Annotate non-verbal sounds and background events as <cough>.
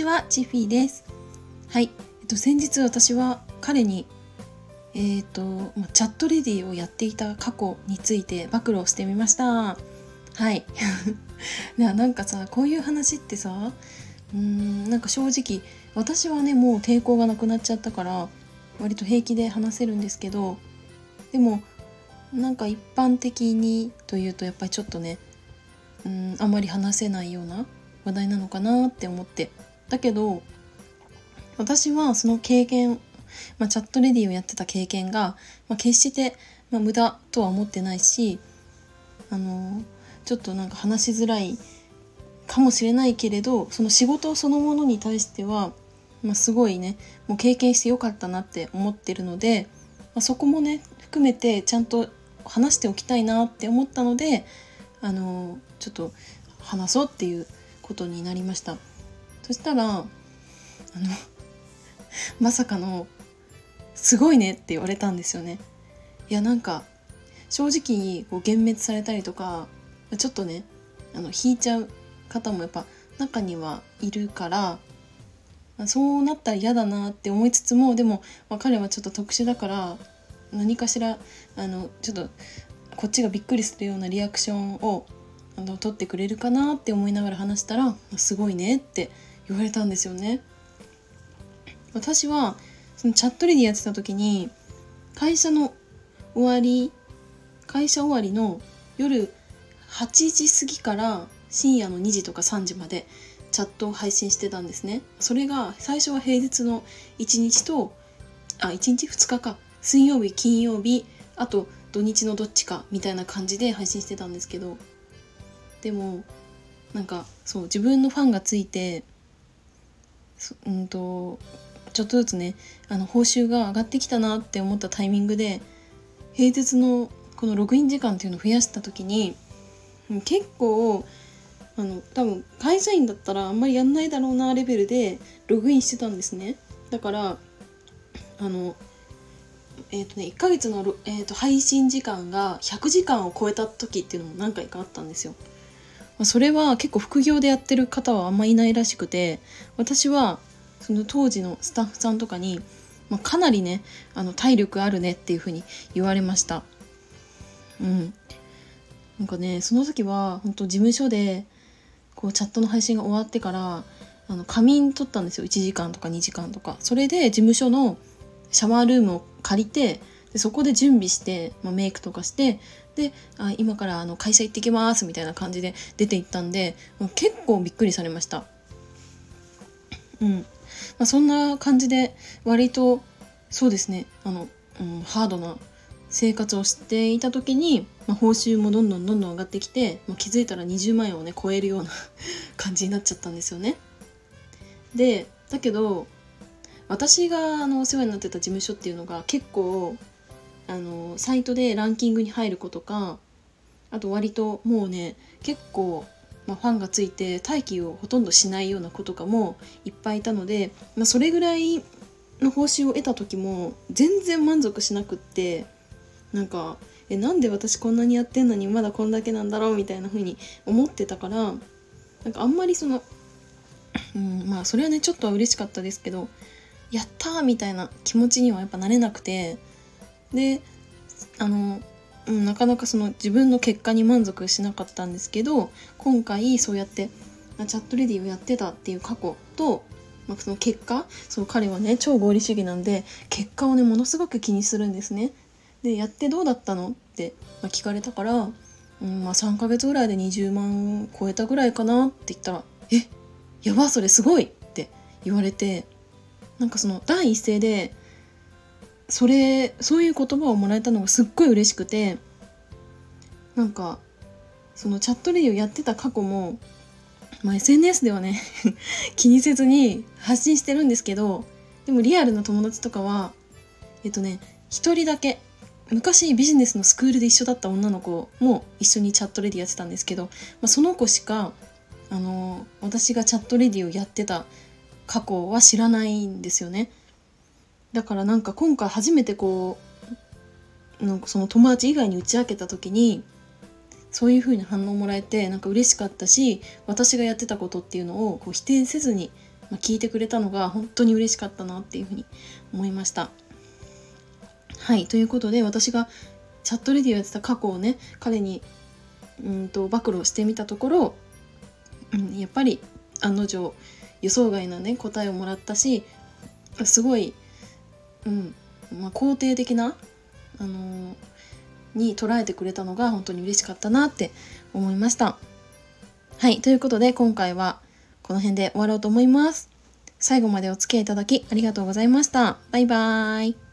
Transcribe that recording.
ちは、チフィーです。はい、えっと、先日私は彼に、えっと、まチャットレディをやっていた過去について暴露してみました。はい。<laughs> いやなんかさ、こういう話ってさ、うーん、なんか正直、私はね、もう抵抗がなくなっちゃったから、割と平気で話せるんですけど、でも、なんか一般的にというと、やっぱりちょっとね、うん、あまり話せないような話題なのかなって思ってだけど私はその経験、まあ、チャットレディをやってた経験が、まあ、決して、まあ、無駄とは思ってないしあのちょっとなんか話しづらいかもしれないけれどその仕事そのものに対しては、まあ、すごいねもう経験してよかったなって思ってるので、まあ、そこもね含めてちゃんと話しておきたいなって思ったのであのちょっと話そうっていうことになりました。そしたらあの <laughs> まさかの「すごいね」って言われたんですよね。いやなんか正直こう幻滅されたりとかちょっとねあの引いちゃう方もやっぱ中にはいるからそうなったら嫌だなって思いつつもでも、まあ、彼はちょっと特殊だから何かしらあのちょっとこっちがびっくりするようなリアクションをあの取ってくれるかなって思いながら話したら「すごいね」って言われたんですよね。私はそのチャットレディやってた時に会社の終わり会社終わりの夜8時過ぎから深夜の2時とか3時までチャットを配信してたんですね。それが最初は平日の1日とあ1日？2日か水曜日金曜日あと土日のどっちかみたいな感じで配信してたんですけどでもなんかそう自分のファンがついてうんとちょっとずつねあの報酬が上がってきたなって思ったタイミングで平日のこのログイン時間っていうのを増やした時に結構あの多分会社員だったらあんまりやんないだろうなレベルでログインしてたんですねだからあのえーとね、1ヶ月の、えー、と配信時間が100時間を超えた時っていうのも何回かあったんですよ。まそれは結構副業でやってる方はあんまいないらしくて私はその当時のスタッフさんとかに、まあ、かなりねあの体力あるねっていう風に言われました。うん、なんかねその時は本当事務所でこうチャットの配信が終わってからあの仮眠取ったんですよ。1時間とか2時間とか。それで事務所のシャワールームを借りてでそこで準備して、まあ、メイクとかしてであ今からあの会社行ってきますみたいな感じで出て行ったんでもう結構びっくりされました。うんまあ、そんな感じで割とそうですねあの、うん、ハードな生活をしていた時に、まあ、報酬もどんどんどんどん上がってきて、まあ、気づいたら20万円をね超えるような感じになっちゃったんですよね。でだけど私があのお世話になってた事務所っていうのが結構あのサイトでランキングに入る子とかあと割ともうね結構、まあ、ファンがついて待機をほとんどしないような子とかもいっぱいいたので、まあ、それぐらいの報酬を得た時も全然満足しなくってなんかえなんで私こんなにやってんのにまだこんだけなんだろうみたいな風に思ってたからなんかあんまりその、うん、まあそれはねちょっとは嬉しかったですけどやったーみたいな気持ちにはやっぱなれなくてであの、うん、なかなかその自分の結果に満足しなかったんですけど今回そうやってチャットレディをやってたっていう過去と、まあ、その結果そう彼はね超合理主義なんで結果をねものすごく気にするんですね。でやってどうだったのって、まあ、聞かれたから、うんまあ、3ヶ月ぐらいで20万超えたぐらいかなって言ったら「えやばそれすごい!」って言われてなんかその第一声でそれそういう言葉をもらえたのがすっごい嬉しくてなんかそのチャットレディをやってた過去も、まあ、SNS ではね <laughs> 気にせずに発信してるんですけどでもリアルな友達とかはえっとね一人だけ昔ビジネスのスクールで一緒だった女の子も一緒にチャットレディやってたんですけど、まあ、その子しかあの私がチャットレディをやってた過去は知らないんですよね。だからなんか今回初めてこうなんかその友達以外に打ち明けた時にそういう風に反応もらえてなんか嬉しかったし私がやってたことっていうのをこう否定せずに、聞いてくれたのが本当に嬉しかったなっていうふうに思いました。はいということで私がチャットレディをやってた過去をね彼にうんと暴露してみたところ、うん、やっぱり案の定予想外なね答えをもらったしすごい、うんまあ、肯定的な、あのー、に捉えてくれたのが本当に嬉しかったなって思いました。はいということで今回はこの辺で終わろうと思います。最後までお付き合いいただきありがとうございました。バイバーイ。